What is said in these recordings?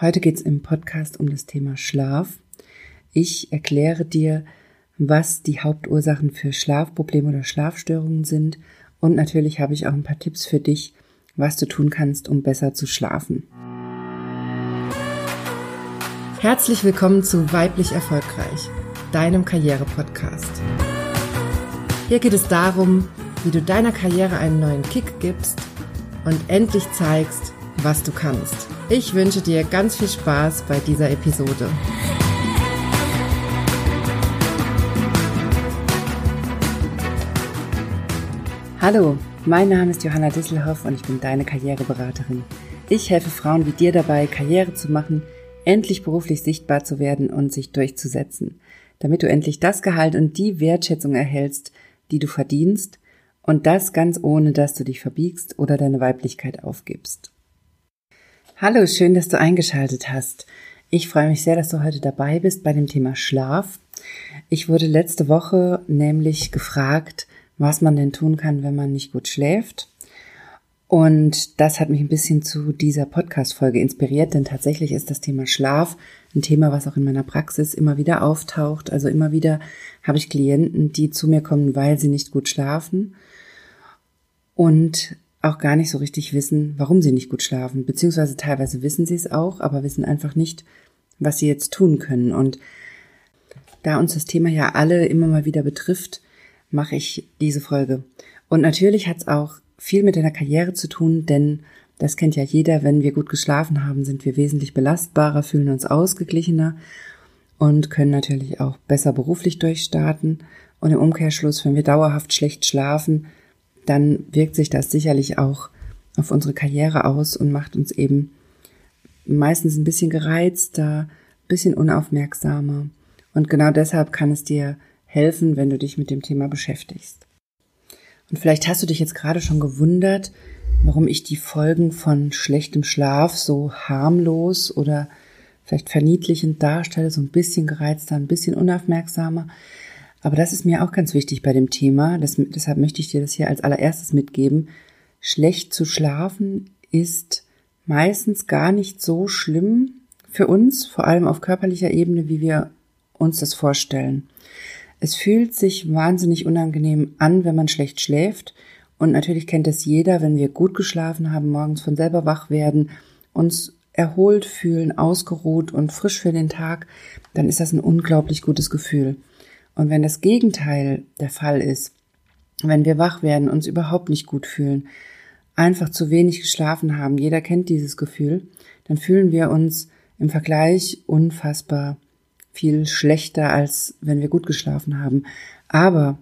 Heute geht es im Podcast um das Thema Schlaf. Ich erkläre dir, was die Hauptursachen für Schlafprobleme oder Schlafstörungen sind und natürlich habe ich auch ein paar Tipps für dich, was du tun kannst, um besser zu schlafen. Herzlich willkommen zu Weiblich Erfolgreich, deinem Karriere-Podcast. Hier geht es darum, wie du deiner Karriere einen neuen Kick gibst und endlich zeigst, was du kannst. Ich wünsche dir ganz viel Spaß bei dieser Episode. Hallo, mein Name ist Johanna Disselhoff und ich bin deine Karriereberaterin. Ich helfe Frauen wie dir dabei, Karriere zu machen, endlich beruflich sichtbar zu werden und sich durchzusetzen, damit du endlich das Gehalt und die Wertschätzung erhältst, die du verdienst, und das ganz ohne, dass du dich verbiegst oder deine Weiblichkeit aufgibst. Hallo, schön, dass du eingeschaltet hast. Ich freue mich sehr, dass du heute dabei bist bei dem Thema Schlaf. Ich wurde letzte Woche nämlich gefragt, was man denn tun kann, wenn man nicht gut schläft. Und das hat mich ein bisschen zu dieser Podcast-Folge inspiriert, denn tatsächlich ist das Thema Schlaf ein Thema, was auch in meiner Praxis immer wieder auftaucht. Also immer wieder habe ich Klienten, die zu mir kommen, weil sie nicht gut schlafen. Und auch gar nicht so richtig wissen, warum sie nicht gut schlafen, beziehungsweise teilweise wissen sie es auch, aber wissen einfach nicht, was sie jetzt tun können. Und da uns das Thema ja alle immer mal wieder betrifft, mache ich diese Folge. Und natürlich hat es auch viel mit deiner Karriere zu tun, denn das kennt ja jeder, wenn wir gut geschlafen haben, sind wir wesentlich belastbarer, fühlen uns ausgeglichener und können natürlich auch besser beruflich durchstarten. Und im Umkehrschluss, wenn wir dauerhaft schlecht schlafen, dann wirkt sich das sicherlich auch auf unsere Karriere aus und macht uns eben meistens ein bisschen gereizter, ein bisschen unaufmerksamer. Und genau deshalb kann es dir helfen, wenn du dich mit dem Thema beschäftigst. Und vielleicht hast du dich jetzt gerade schon gewundert, warum ich die Folgen von schlechtem Schlaf so harmlos oder vielleicht verniedlichend darstelle, so ein bisschen gereizter, ein bisschen unaufmerksamer. Aber das ist mir auch ganz wichtig bei dem Thema. Das, deshalb möchte ich dir das hier als allererstes mitgeben. Schlecht zu schlafen ist meistens gar nicht so schlimm für uns, vor allem auf körperlicher Ebene, wie wir uns das vorstellen. Es fühlt sich wahnsinnig unangenehm an, wenn man schlecht schläft. Und natürlich kennt es jeder, wenn wir gut geschlafen haben, morgens von selber wach werden, uns erholt fühlen, ausgeruht und frisch für den Tag, dann ist das ein unglaublich gutes Gefühl. Und wenn das Gegenteil der Fall ist, wenn wir wach werden, uns überhaupt nicht gut fühlen, einfach zu wenig geschlafen haben, jeder kennt dieses Gefühl, dann fühlen wir uns im Vergleich unfassbar viel schlechter, als wenn wir gut geschlafen haben. Aber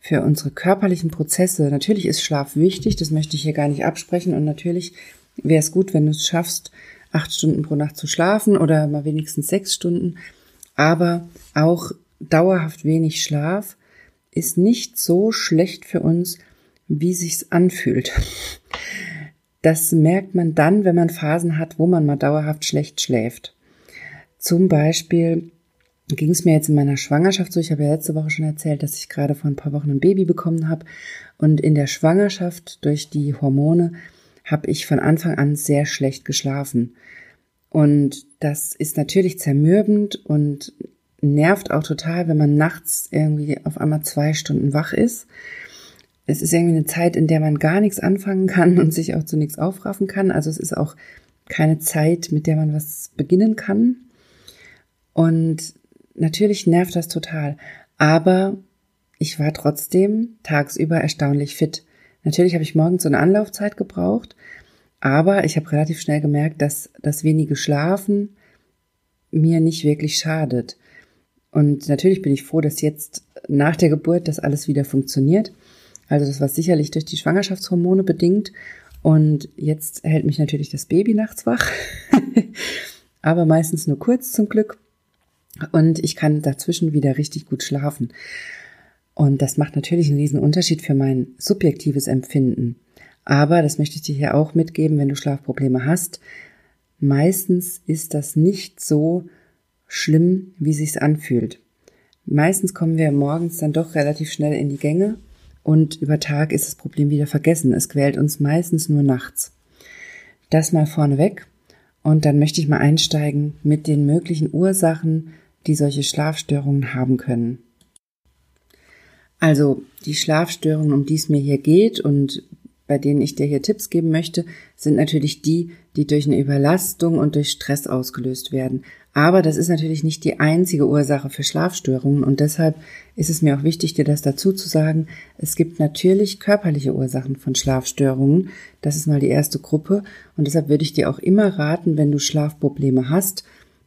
für unsere körperlichen Prozesse, natürlich ist Schlaf wichtig, das möchte ich hier gar nicht absprechen und natürlich wäre es gut, wenn du es schaffst, acht Stunden pro Nacht zu schlafen oder mal wenigstens sechs Stunden. Aber auch dauerhaft wenig Schlaf ist nicht so schlecht für uns, wie sich's anfühlt. Das merkt man dann, wenn man Phasen hat, wo man mal dauerhaft schlecht schläft. Zum Beispiel ging es mir jetzt in meiner Schwangerschaft so, ich habe ja letzte Woche schon erzählt, dass ich gerade vor ein paar Wochen ein Baby bekommen habe und in der Schwangerschaft durch die Hormone habe ich von Anfang an sehr schlecht geschlafen. Und das ist natürlich zermürbend und nervt auch total, wenn man nachts irgendwie auf einmal zwei Stunden wach ist. Es ist irgendwie eine Zeit, in der man gar nichts anfangen kann und sich auch zu nichts aufraffen kann. Also es ist auch keine Zeit, mit der man was beginnen kann. Und natürlich nervt das total. Aber ich war trotzdem tagsüber erstaunlich fit. Natürlich habe ich morgens so eine Anlaufzeit gebraucht, aber ich habe relativ schnell gemerkt, dass das wenige Schlafen mir nicht wirklich schadet. Und natürlich bin ich froh, dass jetzt nach der Geburt das alles wieder funktioniert. Also das war sicherlich durch die Schwangerschaftshormone bedingt. Und jetzt hält mich natürlich das Baby nachts wach. Aber meistens nur kurz zum Glück. Und ich kann dazwischen wieder richtig gut schlafen. Und das macht natürlich einen riesen Unterschied für mein subjektives Empfinden. Aber, das möchte ich dir hier auch mitgeben, wenn du Schlafprobleme hast, meistens ist das nicht so, schlimm, wie sich's anfühlt. Meistens kommen wir morgens dann doch relativ schnell in die Gänge und über Tag ist das Problem wieder vergessen. Es quält uns meistens nur nachts. Das mal vorneweg. Und dann möchte ich mal einsteigen mit den möglichen Ursachen, die solche Schlafstörungen haben können. Also die Schlafstörungen, um die es mir hier geht und bei denen ich dir hier Tipps geben möchte, sind natürlich die, die durch eine Überlastung und durch Stress ausgelöst werden. Aber das ist natürlich nicht die einzige Ursache für Schlafstörungen und deshalb ist es mir auch wichtig, dir das dazu zu sagen. Es gibt natürlich körperliche Ursachen von Schlafstörungen. Das ist mal die erste Gruppe und deshalb würde ich dir auch immer raten, wenn du Schlafprobleme hast,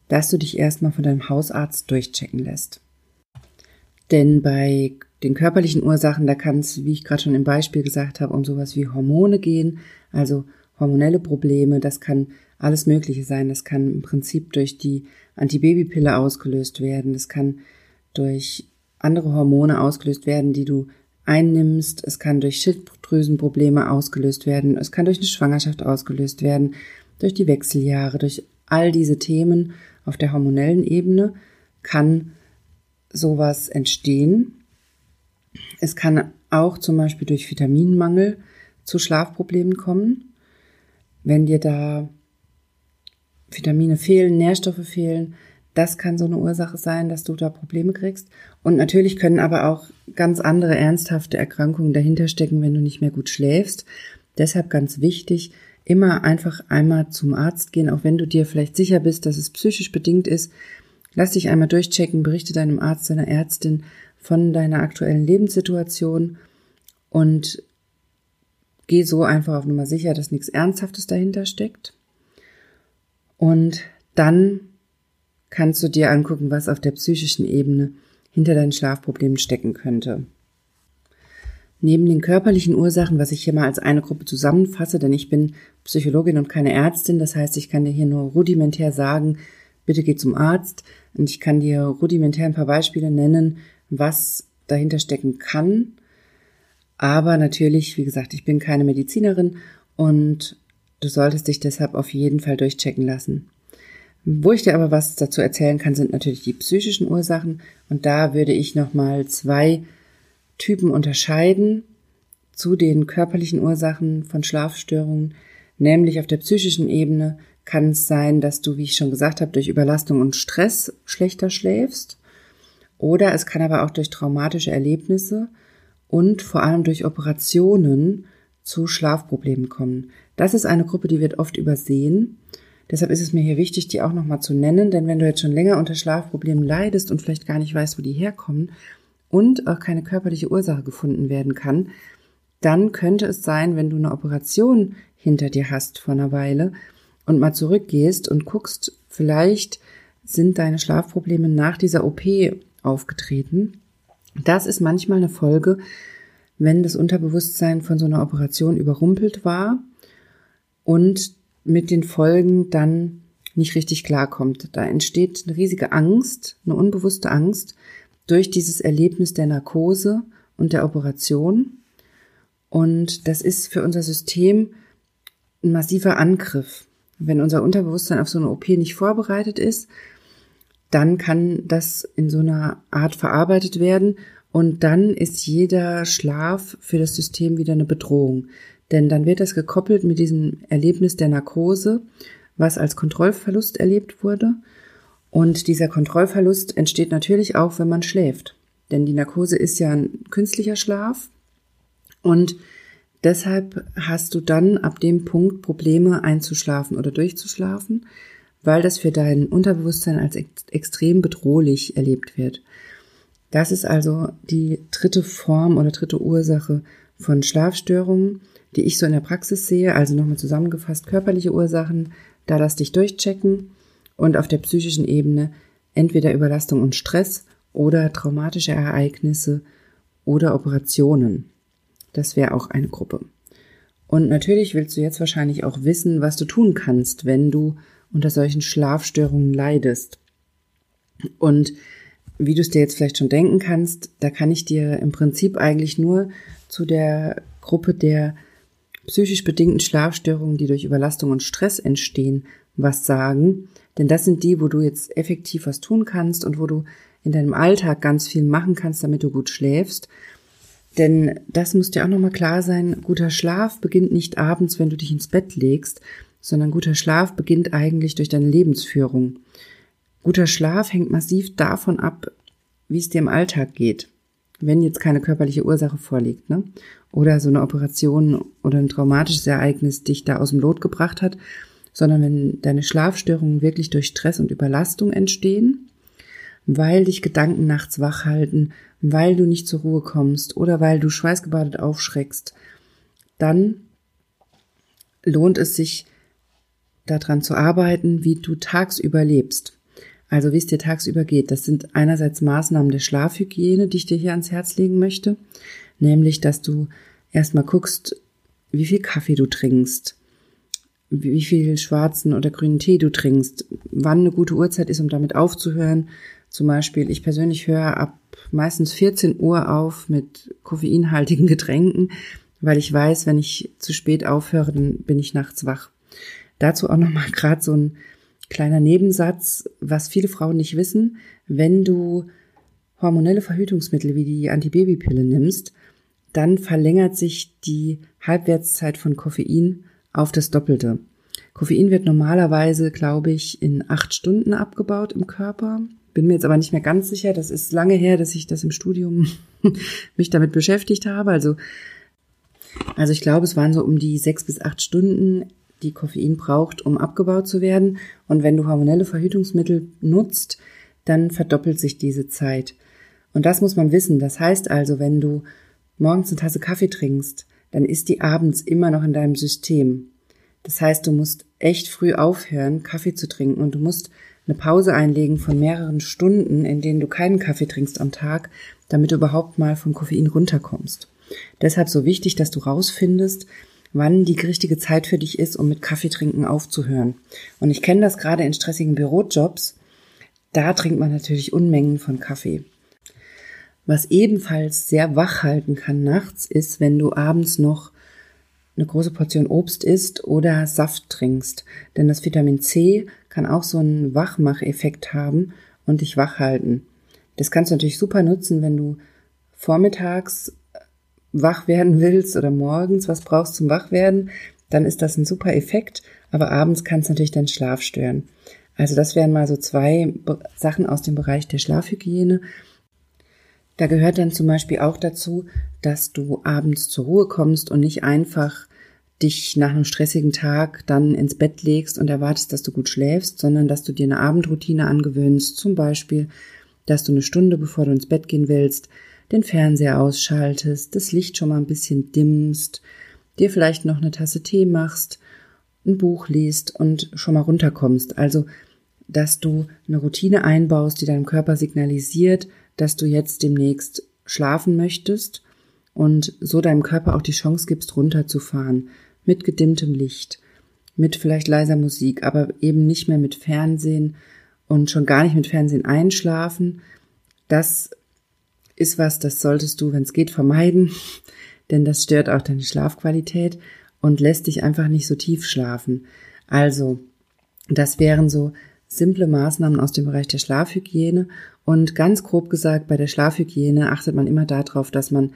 dass du dich erstmal von deinem Hausarzt durchchecken lässt. Denn bei den körperlichen Ursachen, da kann es, wie ich gerade schon im Beispiel gesagt habe, um sowas wie Hormone gehen, also hormonelle Probleme, das kann alles Mögliche sein. Das kann im Prinzip durch die Antibabypille ausgelöst werden. Das kann durch andere Hormone ausgelöst werden, die du einnimmst. Es kann durch Schilddrüsenprobleme ausgelöst werden. Es kann durch eine Schwangerschaft ausgelöst werden, durch die Wechseljahre, durch all diese Themen auf der hormonellen Ebene kann sowas entstehen. Es kann auch zum Beispiel durch Vitaminmangel zu Schlafproblemen kommen. Wenn dir da Vitamine fehlen, Nährstoffe fehlen, das kann so eine Ursache sein, dass du da Probleme kriegst. Und natürlich können aber auch ganz andere ernsthafte Erkrankungen dahinter stecken, wenn du nicht mehr gut schläfst. Deshalb ganz wichtig, immer einfach einmal zum Arzt gehen, auch wenn du dir vielleicht sicher bist, dass es psychisch bedingt ist. Lass dich einmal durchchecken, berichte deinem Arzt, deiner Ärztin von deiner aktuellen Lebenssituation und geh so einfach auf Nummer sicher, dass nichts Ernsthaftes dahinter steckt. Und dann kannst du dir angucken, was auf der psychischen Ebene hinter deinen Schlafproblemen stecken könnte. Neben den körperlichen Ursachen, was ich hier mal als eine Gruppe zusammenfasse, denn ich bin Psychologin und keine Ärztin, das heißt, ich kann dir hier nur rudimentär sagen, bitte geh zum Arzt und ich kann dir rudimentär ein paar Beispiele nennen, was dahinter stecken kann. Aber natürlich, wie gesagt, ich bin keine Medizinerin und du solltest dich deshalb auf jeden Fall durchchecken lassen. Wo ich dir aber was dazu erzählen kann, sind natürlich die psychischen Ursachen und da würde ich nochmal zwei Typen unterscheiden zu den körperlichen Ursachen von Schlafstörungen, nämlich auf der psychischen Ebene kann es sein, dass du, wie ich schon gesagt habe, durch Überlastung und Stress schlechter schläfst. Oder es kann aber auch durch traumatische Erlebnisse und vor allem durch Operationen zu Schlafproblemen kommen. Das ist eine Gruppe, die wird oft übersehen. Deshalb ist es mir hier wichtig, die auch nochmal zu nennen, denn wenn du jetzt schon länger unter Schlafproblemen leidest und vielleicht gar nicht weißt, wo die herkommen, und auch keine körperliche Ursache gefunden werden kann, dann könnte es sein, wenn du eine Operation hinter dir hast vor einer Weile und mal zurückgehst und guckst, vielleicht sind deine Schlafprobleme nach dieser OP aufgetreten. Das ist manchmal eine Folge, wenn das Unterbewusstsein von so einer Operation überrumpelt war und mit den Folgen dann nicht richtig klarkommt. Da entsteht eine riesige Angst, eine unbewusste Angst, durch dieses Erlebnis der Narkose und der Operation. Und das ist für unser System ein massiver Angriff. Wenn unser Unterbewusstsein auf so eine OP nicht vorbereitet ist, dann kann das in so einer Art verarbeitet werden und dann ist jeder Schlaf für das System wieder eine Bedrohung. Denn dann wird das gekoppelt mit diesem Erlebnis der Narkose, was als Kontrollverlust erlebt wurde. Und dieser Kontrollverlust entsteht natürlich auch, wenn man schläft. Denn die Narkose ist ja ein künstlicher Schlaf. Und deshalb hast du dann ab dem Punkt Probleme einzuschlafen oder durchzuschlafen, weil das für dein Unterbewusstsein als extrem bedrohlich erlebt wird. Das ist also die dritte Form oder dritte Ursache von Schlafstörungen, die ich so in der Praxis sehe. Also nochmal zusammengefasst körperliche Ursachen, da lass dich durchchecken und auf der psychischen Ebene entweder Überlastung und Stress oder traumatische Ereignisse oder Operationen. Das wäre auch eine Gruppe. Und natürlich willst du jetzt wahrscheinlich auch wissen, was du tun kannst, wenn du unter solchen Schlafstörungen leidest. Und wie du es dir jetzt vielleicht schon denken kannst, da kann ich dir im Prinzip eigentlich nur zu der Gruppe der psychisch bedingten Schlafstörungen, die durch Überlastung und Stress entstehen, was sagen. Denn das sind die, wo du jetzt effektiv was tun kannst und wo du in deinem Alltag ganz viel machen kannst, damit du gut schläfst. Denn das muss dir auch nochmal klar sein, guter Schlaf beginnt nicht abends, wenn du dich ins Bett legst, sondern guter Schlaf beginnt eigentlich durch deine Lebensführung. Guter Schlaf hängt massiv davon ab, wie es dir im Alltag geht. Wenn jetzt keine körperliche Ursache vorliegt, ne? Oder so eine Operation oder ein traumatisches Ereignis dich da aus dem Lot gebracht hat, sondern wenn deine Schlafstörungen wirklich durch Stress und Überlastung entstehen, weil dich Gedanken nachts wach halten, weil du nicht zur Ruhe kommst oder weil du schweißgebadet aufschreckst, dann lohnt es sich daran zu arbeiten, wie du tagsüber lebst. Also wie es dir tagsüber geht. Das sind einerseits Maßnahmen der Schlafhygiene, die ich dir hier ans Herz legen möchte. Nämlich, dass du erstmal guckst, wie viel Kaffee du trinkst, wie viel schwarzen oder grünen Tee du trinkst, wann eine gute Uhrzeit ist, um damit aufzuhören. Zum Beispiel, ich persönlich höre ab meistens 14 Uhr auf mit koffeinhaltigen Getränken, weil ich weiß, wenn ich zu spät aufhöre, dann bin ich nachts wach. Dazu auch nochmal gerade so ein kleiner Nebensatz, was viele Frauen nicht wissen, wenn du hormonelle Verhütungsmittel wie die Antibabypille nimmst, dann verlängert sich die Halbwertszeit von Koffein auf das Doppelte. Koffein wird normalerweise, glaube ich, in acht Stunden abgebaut im Körper. Bin mir jetzt aber nicht mehr ganz sicher. Das ist lange her, dass ich das im Studium mich damit beschäftigt habe. Also, also ich glaube, es waren so um die sechs bis acht Stunden, die Koffein braucht, um abgebaut zu werden. Und wenn du hormonelle Verhütungsmittel nutzt, dann verdoppelt sich diese Zeit. Und das muss man wissen. Das heißt also, wenn du morgens eine Tasse Kaffee trinkst, dann ist die abends immer noch in deinem System. Das heißt, du musst echt früh aufhören, Kaffee zu trinken und du musst eine Pause einlegen von mehreren Stunden, in denen du keinen Kaffee trinkst am Tag, damit du überhaupt mal vom Koffein runterkommst. Deshalb so wichtig, dass du rausfindest, wann die richtige Zeit für dich ist, um mit Kaffee trinken aufzuhören. Und ich kenne das gerade in stressigen Bürojobs. Da trinkt man natürlich Unmengen von Kaffee. Was ebenfalls sehr wach halten kann nachts, ist, wenn du abends noch eine große Portion Obst isst oder Saft trinkst. Denn das Vitamin C kann auch so einen Wachmacheffekt haben und dich wach halten. Das kannst du natürlich super nutzen, wenn du vormittags wach werden willst oder morgens was brauchst zum Wachwerden, dann ist das ein super Effekt, aber abends kann es natürlich deinen Schlaf stören. Also das wären mal so zwei Sachen aus dem Bereich der Schlafhygiene. Da gehört dann zum Beispiel auch dazu, dass du abends zur Ruhe kommst und nicht einfach dich nach einem stressigen Tag dann ins Bett legst und erwartest, dass du gut schläfst, sondern dass du dir eine Abendroutine angewöhnst. Zum Beispiel, dass du eine Stunde bevor du ins Bett gehen willst, den Fernseher ausschaltest, das Licht schon mal ein bisschen dimmst, dir vielleicht noch eine Tasse Tee machst, ein Buch liest und schon mal runterkommst. Also, dass du eine Routine einbaust, die deinem Körper signalisiert, dass du jetzt demnächst schlafen möchtest und so deinem Körper auch die Chance gibst, runterzufahren mit gedimmtem Licht, mit vielleicht leiser Musik, aber eben nicht mehr mit Fernsehen und schon gar nicht mit Fernsehen einschlafen. Das ist was, das solltest du, wenn es geht, vermeiden, denn das stört auch deine Schlafqualität und lässt dich einfach nicht so tief schlafen. Also, das wären so simple Maßnahmen aus dem Bereich der Schlafhygiene. Und ganz grob gesagt, bei der Schlafhygiene achtet man immer darauf, dass man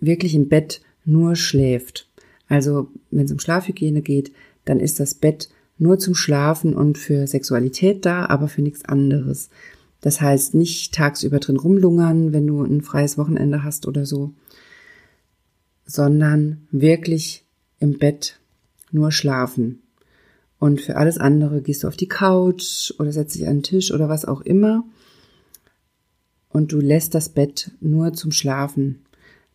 wirklich im Bett nur schläft. Also, wenn es um Schlafhygiene geht, dann ist das Bett nur zum Schlafen und für Sexualität da, aber für nichts anderes. Das heißt, nicht tagsüber drin rumlungern, wenn du ein freies Wochenende hast oder so, sondern wirklich im Bett nur schlafen. Und für alles andere gehst du auf die Couch oder setzt dich an den Tisch oder was auch immer. Und du lässt das Bett nur zum Schlafen.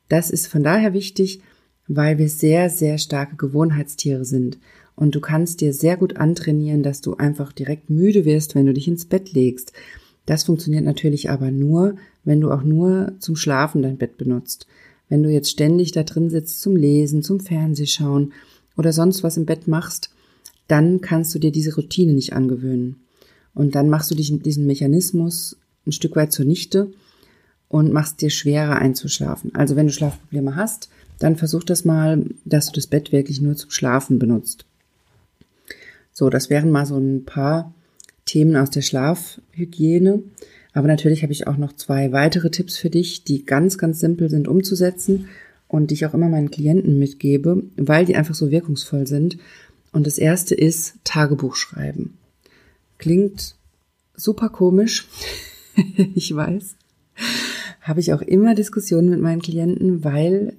Das ist von daher wichtig, weil wir sehr, sehr starke Gewohnheitstiere sind. Und du kannst dir sehr gut antrainieren, dass du einfach direkt müde wirst, wenn du dich ins Bett legst. Das funktioniert natürlich aber nur, wenn du auch nur zum Schlafen dein Bett benutzt. Wenn du jetzt ständig da drin sitzt zum Lesen, zum Fernsehschauen oder sonst was im Bett machst, dann kannst du dir diese Routine nicht angewöhnen. Und dann machst du dich in diesen Mechanismus ein Stück weit zunichte und machst dir schwerer einzuschlafen. Also wenn du Schlafprobleme hast, dann versuch das mal, dass du das Bett wirklich nur zum Schlafen benutzt. So, das wären mal so ein paar Themen aus der Schlafhygiene. Aber natürlich habe ich auch noch zwei weitere Tipps für dich, die ganz, ganz simpel sind umzusetzen und die ich auch immer meinen Klienten mitgebe, weil die einfach so wirkungsvoll sind. Und das erste ist Tagebuch schreiben. Klingt super komisch, ich weiß. Habe ich auch immer Diskussionen mit meinen Klienten, weil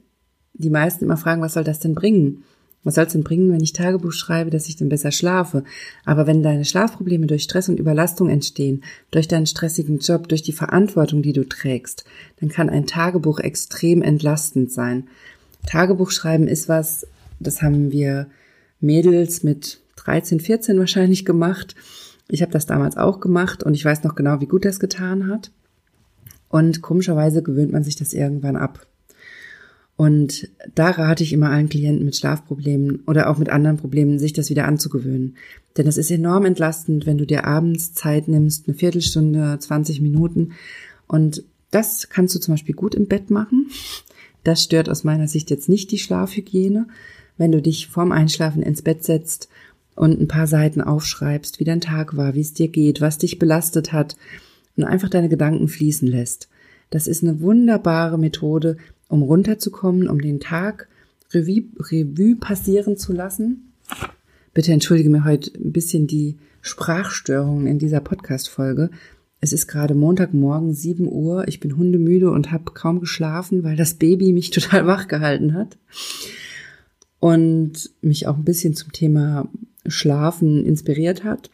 die meisten immer fragen, was soll das denn bringen? Was soll es denn bringen, wenn ich Tagebuch schreibe, dass ich dann besser schlafe? Aber wenn deine Schlafprobleme durch Stress und Überlastung entstehen, durch deinen stressigen Job, durch die Verantwortung, die du trägst, dann kann ein Tagebuch extrem entlastend sein. Tagebuch schreiben ist was, das haben wir Mädels mit 13, 14 wahrscheinlich gemacht. Ich habe das damals auch gemacht und ich weiß noch genau, wie gut das getan hat. Und komischerweise gewöhnt man sich das irgendwann ab. Und da rate ich immer allen Klienten mit Schlafproblemen oder auch mit anderen Problemen, sich das wieder anzugewöhnen. Denn es ist enorm entlastend, wenn du dir abends Zeit nimmst, eine Viertelstunde, 20 Minuten. Und das kannst du zum Beispiel gut im Bett machen. Das stört aus meiner Sicht jetzt nicht die Schlafhygiene. Wenn du dich vorm Einschlafen ins Bett setzt und ein paar Seiten aufschreibst, wie dein Tag war, wie es dir geht, was dich belastet hat und einfach deine Gedanken fließen lässt. Das ist eine wunderbare Methode, um runterzukommen, um den Tag Revue, Revue passieren zu lassen. Bitte entschuldige mir heute ein bisschen die Sprachstörungen in dieser Podcast-Folge. Es ist gerade Montagmorgen, 7 Uhr. Ich bin hundemüde und habe kaum geschlafen, weil das Baby mich total wach gehalten hat. Und mich auch ein bisschen zum Thema Schlafen inspiriert hat.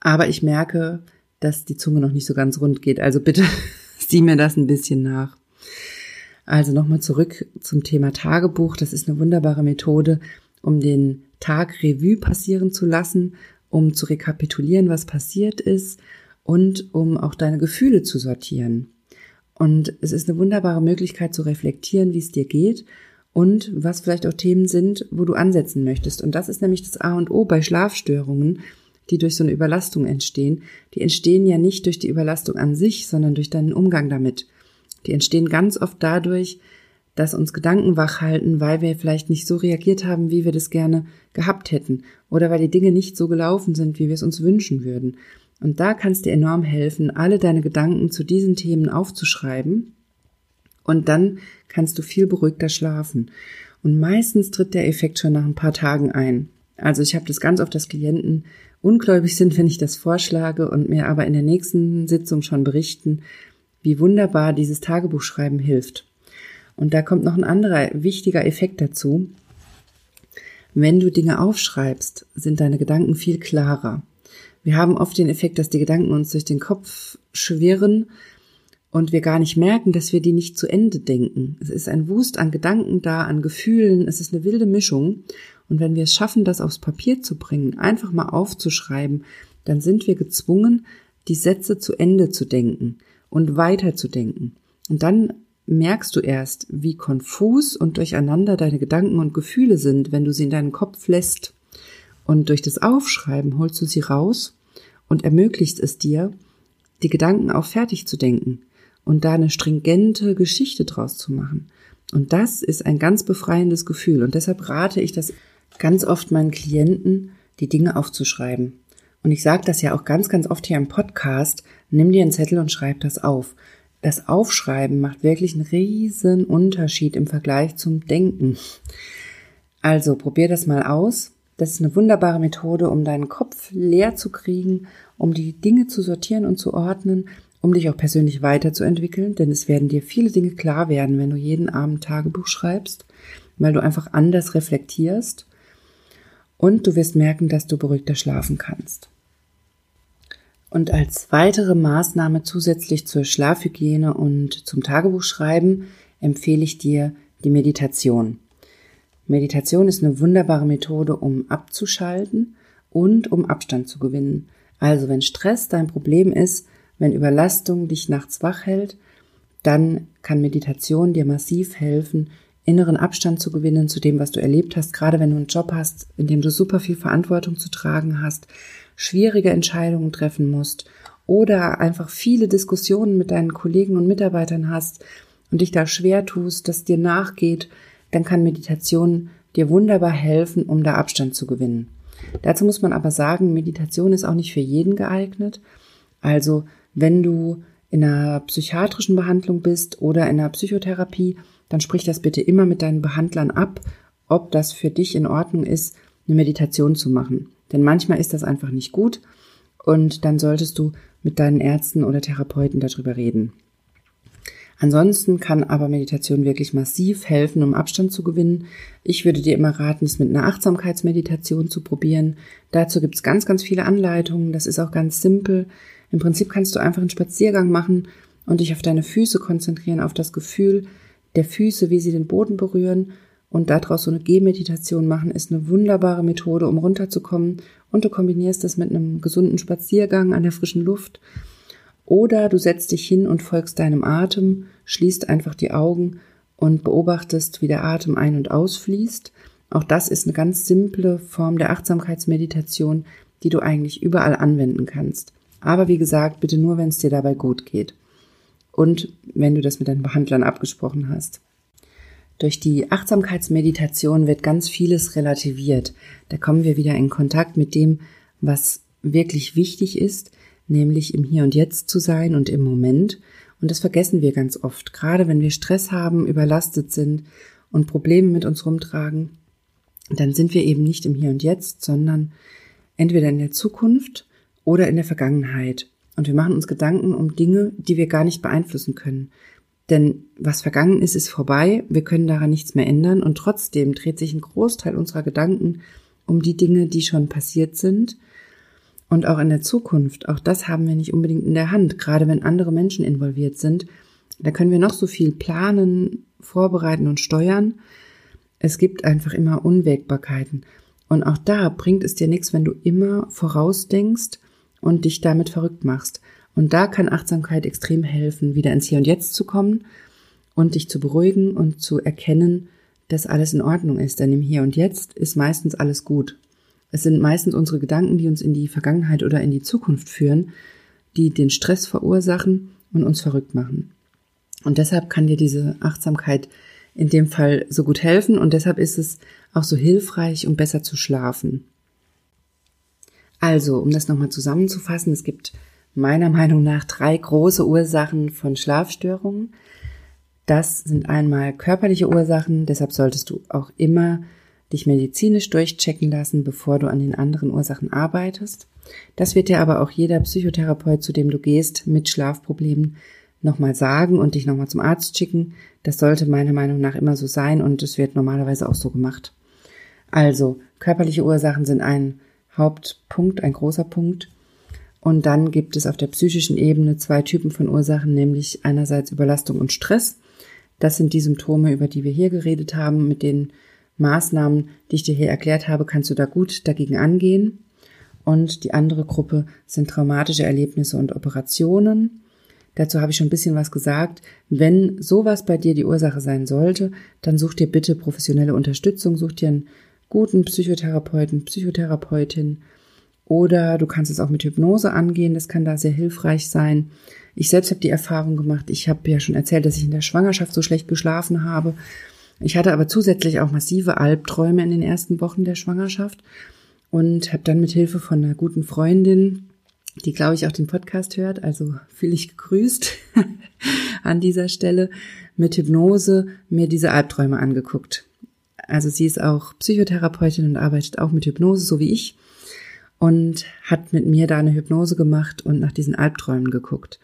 Aber ich merke, dass die Zunge noch nicht so ganz rund geht. Also bitte sieh mir das ein bisschen nach. Also nochmal zurück zum Thema Tagebuch. Das ist eine wunderbare Methode, um den Tag Revue passieren zu lassen, um zu rekapitulieren, was passiert ist und um auch deine Gefühle zu sortieren. Und es ist eine wunderbare Möglichkeit zu reflektieren, wie es dir geht und was vielleicht auch Themen sind, wo du ansetzen möchtest. Und das ist nämlich das A und O bei Schlafstörungen, die durch so eine Überlastung entstehen. Die entstehen ja nicht durch die Überlastung an sich, sondern durch deinen Umgang damit. Die entstehen ganz oft dadurch, dass uns Gedanken wach halten, weil wir vielleicht nicht so reagiert haben, wie wir das gerne gehabt hätten oder weil die Dinge nicht so gelaufen sind, wie wir es uns wünschen würden. Und da kannst dir enorm helfen, alle deine Gedanken zu diesen Themen aufzuschreiben und dann kannst du viel beruhigter schlafen. Und meistens tritt der Effekt schon nach ein paar Tagen ein. Also ich habe das ganz oft, dass Klienten ungläubig sind, wenn ich das vorschlage und mir aber in der nächsten Sitzung schon berichten, wie wunderbar dieses Tagebuchschreiben hilft. Und da kommt noch ein anderer wichtiger Effekt dazu. Wenn du Dinge aufschreibst, sind deine Gedanken viel klarer. Wir haben oft den Effekt, dass die Gedanken uns durch den Kopf schwirren und wir gar nicht merken, dass wir die nicht zu Ende denken. Es ist ein Wust an Gedanken da, an Gefühlen, es ist eine wilde Mischung. Und wenn wir es schaffen, das aufs Papier zu bringen, einfach mal aufzuschreiben, dann sind wir gezwungen, die Sätze zu Ende zu denken und weiterzudenken. Und dann merkst du erst, wie konfus und durcheinander deine Gedanken und Gefühle sind, wenn du sie in deinen Kopf lässt. Und durch das Aufschreiben holst du sie raus und ermöglicht es dir, die Gedanken auch fertig zu denken und da eine stringente Geschichte draus zu machen. Und das ist ein ganz befreiendes Gefühl. Und deshalb rate ich das ganz oft meinen Klienten, die Dinge aufzuschreiben. Und ich sage das ja auch ganz, ganz oft hier im Podcast, nimm dir einen Zettel und schreib das auf. Das Aufschreiben macht wirklich einen riesen Unterschied im Vergleich zum Denken. Also probier das mal aus. Das ist eine wunderbare Methode, um deinen Kopf leer zu kriegen, um die Dinge zu sortieren und zu ordnen, um dich auch persönlich weiterzuentwickeln, denn es werden dir viele Dinge klar werden, wenn du jeden Abend Tagebuch schreibst, weil du einfach anders reflektierst und du wirst merken, dass du beruhigter schlafen kannst. Und als weitere Maßnahme zusätzlich zur Schlafhygiene und zum Tagebuchschreiben empfehle ich dir die Meditation. Meditation ist eine wunderbare Methode, um abzuschalten und um Abstand zu gewinnen. Also wenn Stress dein Problem ist, wenn Überlastung dich nachts wach hält, dann kann Meditation dir massiv helfen, inneren Abstand zu gewinnen zu dem, was du erlebt hast, gerade wenn du einen Job hast, in dem du super viel Verantwortung zu tragen hast, schwierige Entscheidungen treffen musst oder einfach viele Diskussionen mit deinen Kollegen und Mitarbeitern hast und dich da schwer tust, dass dir nachgeht, dann kann Meditation dir wunderbar helfen, um da Abstand zu gewinnen. Dazu muss man aber sagen, Meditation ist auch nicht für jeden geeignet. Also wenn du in einer psychiatrischen Behandlung bist oder in einer Psychotherapie, dann sprich das bitte immer mit deinen Behandlern ab, ob das für dich in Ordnung ist, eine Meditation zu machen. Denn manchmal ist das einfach nicht gut und dann solltest du mit deinen Ärzten oder Therapeuten darüber reden. Ansonsten kann aber Meditation wirklich massiv helfen, um Abstand zu gewinnen. Ich würde dir immer raten, es mit einer Achtsamkeitsmeditation zu probieren. Dazu gibt es ganz, ganz viele Anleitungen. Das ist auch ganz simpel. Im Prinzip kannst du einfach einen Spaziergang machen und dich auf deine Füße konzentrieren, auf das Gefühl der Füße, wie sie den Boden berühren und daraus so eine Gehmeditation machen, ist eine wunderbare Methode, um runterzukommen. Und du kombinierst das mit einem gesunden Spaziergang an der frischen Luft oder du setzt dich hin und folgst deinem Atem, schließt einfach die Augen und beobachtest, wie der Atem ein- und ausfließt. Auch das ist eine ganz simple Form der Achtsamkeitsmeditation, die du eigentlich überall anwenden kannst. Aber wie gesagt, bitte nur, wenn es dir dabei gut geht. Und wenn du das mit deinen Behandlern abgesprochen hast. Durch die Achtsamkeitsmeditation wird ganz vieles relativiert. Da kommen wir wieder in Kontakt mit dem, was wirklich wichtig ist, nämlich im Hier und Jetzt zu sein und im Moment. Und das vergessen wir ganz oft, gerade wenn wir Stress haben, überlastet sind und Probleme mit uns rumtragen, dann sind wir eben nicht im Hier und Jetzt, sondern entweder in der Zukunft oder in der Vergangenheit. Und wir machen uns Gedanken um Dinge, die wir gar nicht beeinflussen können. Denn was vergangen ist, ist vorbei, wir können daran nichts mehr ändern und trotzdem dreht sich ein Großteil unserer Gedanken um die Dinge, die schon passiert sind und auch in der Zukunft, auch das haben wir nicht unbedingt in der Hand, gerade wenn andere Menschen involviert sind. Da können wir noch so viel planen, vorbereiten und steuern. Es gibt einfach immer Unwägbarkeiten. Und auch da bringt es dir nichts, wenn du immer vorausdenkst und dich damit verrückt machst. Und da kann Achtsamkeit extrem helfen, wieder ins Hier und Jetzt zu kommen und dich zu beruhigen und zu erkennen, dass alles in Ordnung ist. Denn im Hier und Jetzt ist meistens alles gut. Es sind meistens unsere Gedanken, die uns in die Vergangenheit oder in die Zukunft führen, die den Stress verursachen und uns verrückt machen. Und deshalb kann dir diese Achtsamkeit in dem Fall so gut helfen und deshalb ist es auch so hilfreich, um besser zu schlafen. Also, um das nochmal zusammenzufassen, es gibt meiner Meinung nach drei große Ursachen von Schlafstörungen. Das sind einmal körperliche Ursachen, deshalb solltest du auch immer dich medizinisch durchchecken lassen, bevor du an den anderen Ursachen arbeitest. Das wird dir aber auch jeder Psychotherapeut, zu dem du gehst, mit Schlafproblemen nochmal sagen und dich nochmal zum Arzt schicken. Das sollte meiner Meinung nach immer so sein und es wird normalerweise auch so gemacht. Also, körperliche Ursachen sind ein Hauptpunkt, ein großer Punkt. Und dann gibt es auf der psychischen Ebene zwei Typen von Ursachen, nämlich einerseits Überlastung und Stress. Das sind die Symptome, über die wir hier geredet haben, mit denen Maßnahmen, die ich dir hier erklärt habe, kannst du da gut dagegen angehen. Und die andere Gruppe sind traumatische Erlebnisse und Operationen. Dazu habe ich schon ein bisschen was gesagt. Wenn sowas bei dir die Ursache sein sollte, dann such dir bitte professionelle Unterstützung, such dir einen guten Psychotherapeuten, Psychotherapeutin oder du kannst es auch mit Hypnose angehen, das kann da sehr hilfreich sein. Ich selbst habe die Erfahrung gemacht, ich habe ja schon erzählt, dass ich in der Schwangerschaft so schlecht geschlafen habe ich hatte aber zusätzlich auch massive Albträume in den ersten Wochen der Schwangerschaft und habe dann mit Hilfe von einer guten Freundin, die glaube ich auch den Podcast hört, also fühle ich gegrüßt an dieser Stelle, mit Hypnose mir diese Albträume angeguckt. Also sie ist auch Psychotherapeutin und arbeitet auch mit Hypnose, so wie ich, und hat mit mir da eine Hypnose gemacht und nach diesen Albträumen geguckt.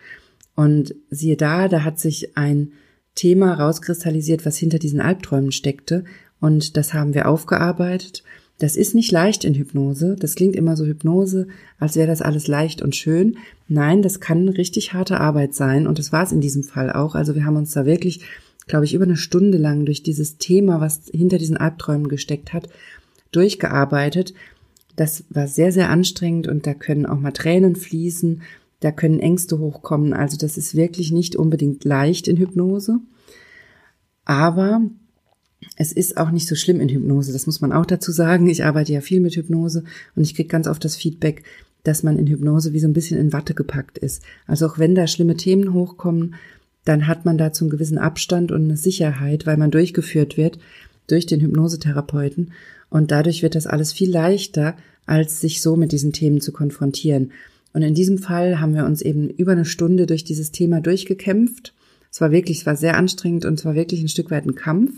Und siehe da, da hat sich ein Thema rauskristallisiert, was hinter diesen Albträumen steckte. Und das haben wir aufgearbeitet. Das ist nicht leicht in Hypnose. Das klingt immer so Hypnose, als wäre das alles leicht und schön. Nein, das kann richtig harte Arbeit sein. Und das war es in diesem Fall auch. Also wir haben uns da wirklich, glaube ich, über eine Stunde lang durch dieses Thema, was hinter diesen Albträumen gesteckt hat, durchgearbeitet. Das war sehr, sehr anstrengend und da können auch mal Tränen fließen da können Ängste hochkommen. Also das ist wirklich nicht unbedingt leicht in Hypnose. Aber es ist auch nicht so schlimm in Hypnose. Das muss man auch dazu sagen. Ich arbeite ja viel mit Hypnose und ich kriege ganz oft das Feedback, dass man in Hypnose wie so ein bisschen in Watte gepackt ist. Also auch wenn da schlimme Themen hochkommen, dann hat man dazu einen gewissen Abstand und eine Sicherheit, weil man durchgeführt wird durch den Hypnosetherapeuten. Und dadurch wird das alles viel leichter, als sich so mit diesen Themen zu konfrontieren. Und in diesem Fall haben wir uns eben über eine Stunde durch dieses Thema durchgekämpft. Es war wirklich, es war sehr anstrengend und es war wirklich ein Stück weit ein Kampf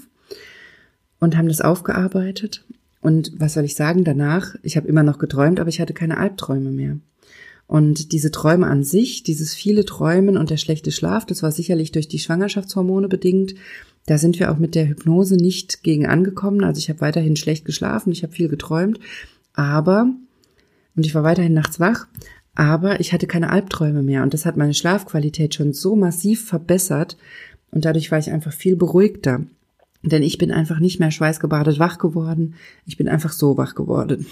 und haben das aufgearbeitet. Und was soll ich sagen danach? Ich habe immer noch geträumt, aber ich hatte keine Albträume mehr. Und diese Träume an sich, dieses viele Träumen und der schlechte Schlaf, das war sicherlich durch die Schwangerschaftshormone bedingt. Da sind wir auch mit der Hypnose nicht gegen angekommen. Also ich habe weiterhin schlecht geschlafen, ich habe viel geträumt, aber, und ich war weiterhin nachts wach, aber ich hatte keine Albträume mehr. Und das hat meine Schlafqualität schon so massiv verbessert. Und dadurch war ich einfach viel beruhigter. Denn ich bin einfach nicht mehr schweißgebadet wach geworden. Ich bin einfach so wach geworden.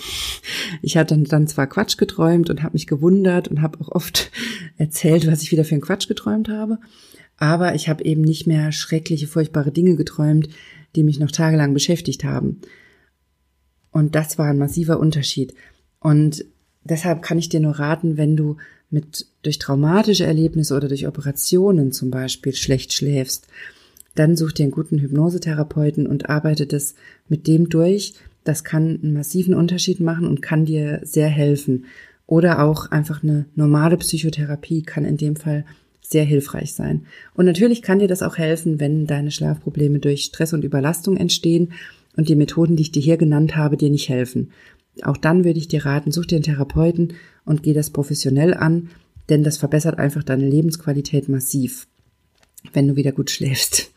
Ich hatte dann zwar Quatsch geträumt und habe mich gewundert und habe auch oft erzählt, was ich wieder für einen Quatsch geträumt habe. Aber ich habe eben nicht mehr schreckliche, furchtbare Dinge geträumt, die mich noch tagelang beschäftigt haben. Und das war ein massiver Unterschied. Und deshalb kann ich dir nur raten, wenn du mit durch traumatische Erlebnisse oder durch Operationen zum Beispiel schlecht schläfst, dann such dir einen guten Hypnosetherapeuten und arbeite das mit dem durch. Das kann einen massiven Unterschied machen und kann dir sehr helfen. Oder auch einfach eine normale Psychotherapie kann in dem Fall sehr hilfreich sein. Und natürlich kann dir das auch helfen, wenn deine Schlafprobleme durch Stress und Überlastung entstehen und die Methoden, die ich dir hier genannt habe, dir nicht helfen. Auch dann würde ich dir raten, such dir einen Therapeuten und geh das professionell an, denn das verbessert einfach deine Lebensqualität massiv wenn du wieder gut schläfst.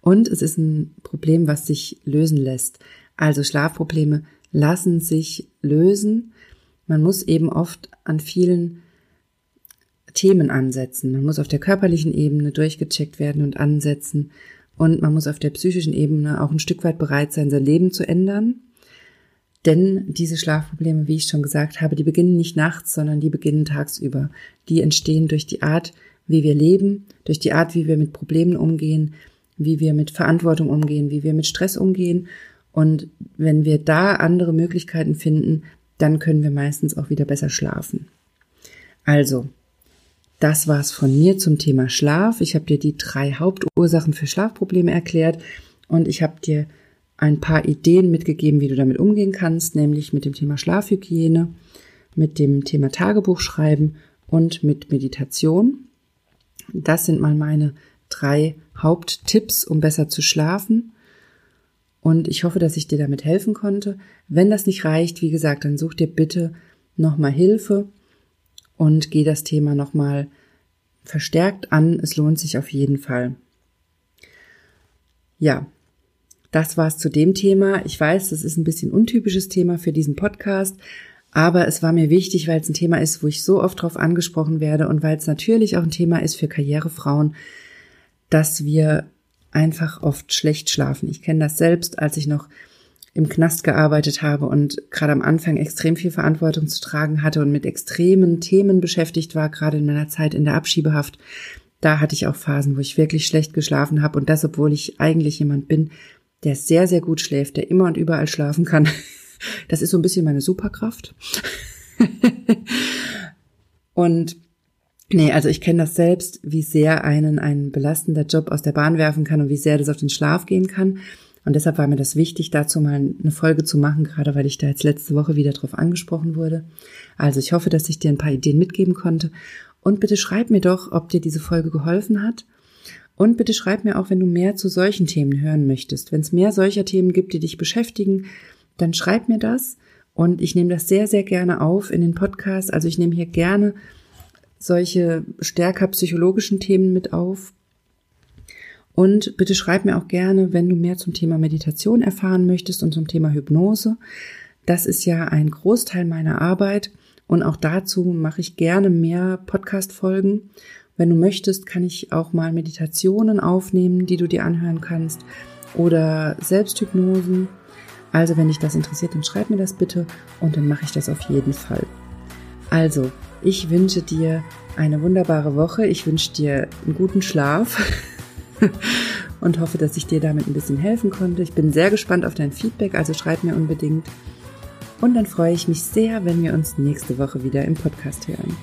Und es ist ein Problem, was sich lösen lässt. Also Schlafprobleme lassen sich lösen. Man muss eben oft an vielen Themen ansetzen. Man muss auf der körperlichen Ebene durchgecheckt werden und ansetzen. Und man muss auf der psychischen Ebene auch ein Stück weit bereit sein, sein Leben zu ändern. Denn diese Schlafprobleme, wie ich schon gesagt habe, die beginnen nicht nachts, sondern die beginnen tagsüber. Die entstehen durch die Art, wie wir leben, durch die Art, wie wir mit Problemen umgehen, wie wir mit Verantwortung umgehen, wie wir mit Stress umgehen. Und wenn wir da andere Möglichkeiten finden, dann können wir meistens auch wieder besser schlafen. Also, das war's von mir zum Thema Schlaf. Ich habe dir die drei Hauptursachen für Schlafprobleme erklärt und ich habe dir ein paar Ideen mitgegeben, wie du damit umgehen kannst, nämlich mit dem Thema Schlafhygiene, mit dem Thema Tagebuchschreiben und mit Meditation. Das sind mal meine drei Haupttipps, um besser zu schlafen. Und ich hoffe, dass ich dir damit helfen konnte. Wenn das nicht reicht, wie gesagt, dann such dir bitte nochmal Hilfe und geh das Thema nochmal verstärkt an. Es lohnt sich auf jeden Fall. Ja, das war's zu dem Thema. Ich weiß, das ist ein bisschen untypisches Thema für diesen Podcast, aber es war mir wichtig, weil es ein Thema ist, wo ich so oft drauf angesprochen werde und weil es natürlich auch ein Thema ist für Karrierefrauen, dass wir einfach oft schlecht schlafen. Ich kenne das selbst, als ich noch im Knast gearbeitet habe und gerade am Anfang extrem viel Verantwortung zu tragen hatte und mit extremen Themen beschäftigt war, gerade in meiner Zeit in der Abschiebehaft. Da hatte ich auch Phasen, wo ich wirklich schlecht geschlafen habe und das, obwohl ich eigentlich jemand bin, der sehr, sehr gut schläft, der immer und überall schlafen kann. Das ist so ein bisschen meine Superkraft. und nee, also ich kenne das selbst, wie sehr einen ein belastender Job aus der Bahn werfen kann und wie sehr das auf den Schlaf gehen kann. Und deshalb war mir das wichtig, dazu mal eine Folge zu machen, gerade weil ich da jetzt letzte Woche wieder drauf angesprochen wurde. Also ich hoffe, dass ich dir ein paar Ideen mitgeben konnte. Und bitte schreib mir doch, ob dir diese Folge geholfen hat. Und bitte schreib mir auch, wenn du mehr zu solchen Themen hören möchtest. Wenn es mehr solcher Themen gibt, die dich beschäftigen, dann schreib mir das und ich nehme das sehr, sehr gerne auf in den Podcast. Also ich nehme hier gerne solche stärker psychologischen Themen mit auf. Und bitte schreib mir auch gerne, wenn du mehr zum Thema Meditation erfahren möchtest und zum Thema Hypnose. Das ist ja ein Großteil meiner Arbeit und auch dazu mache ich gerne mehr Podcast-Folgen. Wenn du möchtest, kann ich auch mal Meditationen aufnehmen, die du dir anhören kannst oder Selbsthypnosen also, wenn dich das interessiert, dann schreib mir das bitte und dann mache ich das auf jeden Fall. Also, ich wünsche dir eine wunderbare Woche. Ich wünsche dir einen guten Schlaf und hoffe, dass ich dir damit ein bisschen helfen konnte. Ich bin sehr gespannt auf dein Feedback, also schreib mir unbedingt. Und dann freue ich mich sehr, wenn wir uns nächste Woche wieder im Podcast hören.